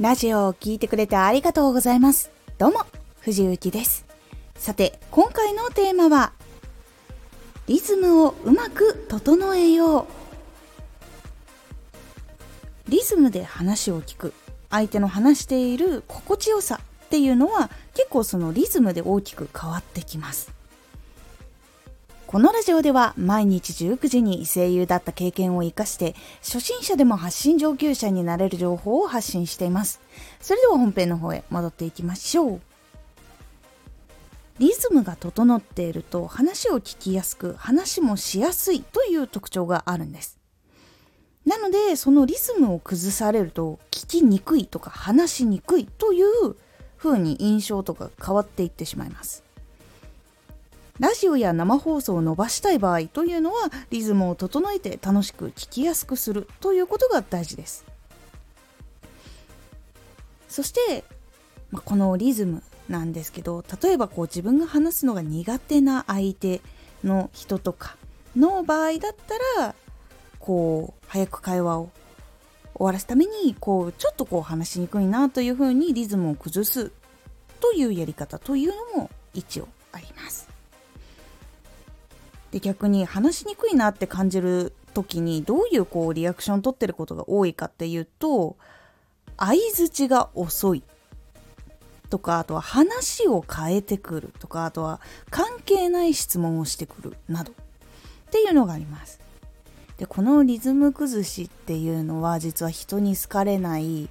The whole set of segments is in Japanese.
ラジオを聴いてくれてありがとうございます。どうも、藤幸です。さて、今回のテーマは、リズムをうまく整えよう。リズムで話を聞く、相手の話している心地よさっていうのは結構そのリズムで大きく変わってきます。このラジオでは毎日19時に声優だった経験を活かして初心者でも発信上級者になれる情報を発信しています。それでは本編の方へ戻っていきましょう。リズムが整っていると話を聞きやすく話もしやすいという特徴があるんです。なのでそのリズムを崩されると聞きにくいとか話しにくいという風に印象とか変わっていってしまいます。ラジオや生放送を伸ばしたい場合というのはリズムを整えて楽しく聞きやすくするということが大事ですそして、まあ、このリズムなんですけど例えばこう自分が話すのが苦手な相手の人とかの場合だったらこう早く会話を終わらすためにこうちょっとこう話しにくいなというふうにリズムを崩すというやり方というのも一応あります。で逆に話しにくいなって感じる時にどういうこうリアクション取ってることが多いかっていうと相づちが遅いとかあとは話を変えてくるとかあとは関係ない質問をしてくるなどっていうのがあります。でこのリズム崩しっていうのは実は人に好かれない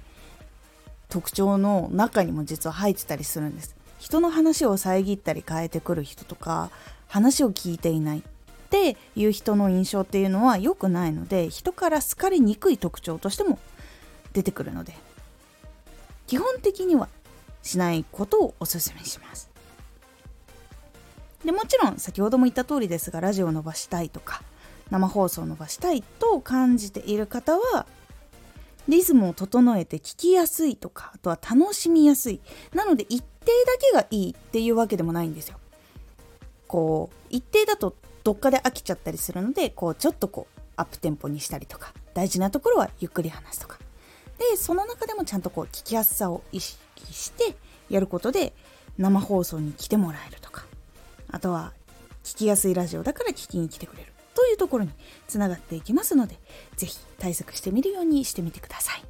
特徴の中にも実は入ってたりするんです。人の話を遮ったり変えてくる人とか話を聞いていないっていう人の印象っていうのは良くないので人から好かれにくい特徴としても出てくるので基本的にはしないことをおすすめします。でもちろん先ほども言った通りですがラジオを伸ばしたいとか生放送を伸ばしたいと感じている方はリズムを整えて聞きやすいとかあとは楽しみやすい。なので一定だけがいいっていうわけでもないんですよ。こう一定だとどっかで飽きちゃったりするのでこうちょっとこうアップテンポにしたりとか大事なところはゆっくり話すとか。でその中でもちゃんとこう聞きやすさを意識してやることで生放送に来てもらえるとか。あとは聞きやすいラジオだから聞きに来てくれる。というところにつながっていきますので是非対策してみるようにしてみてください。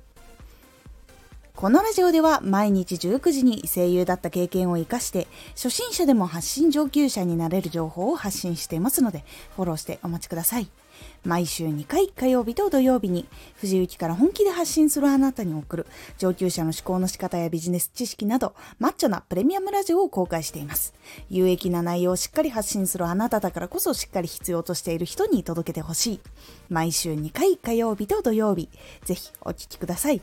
このラジオでは毎日19時に声優だった経験を活かして初心者でも発信上級者になれる情報を発信していますのでフォローしてお待ちください。毎週2回火曜日と土曜日に藤雪から本気で発信するあなたに送る上級者の思考の仕方やビジネス知識などマッチョなプレミアムラジオを公開しています。有益な内容をしっかり発信するあなただからこそしっかり必要としている人に届けてほしい。毎週2回火曜日と土曜日、ぜひお聴きください。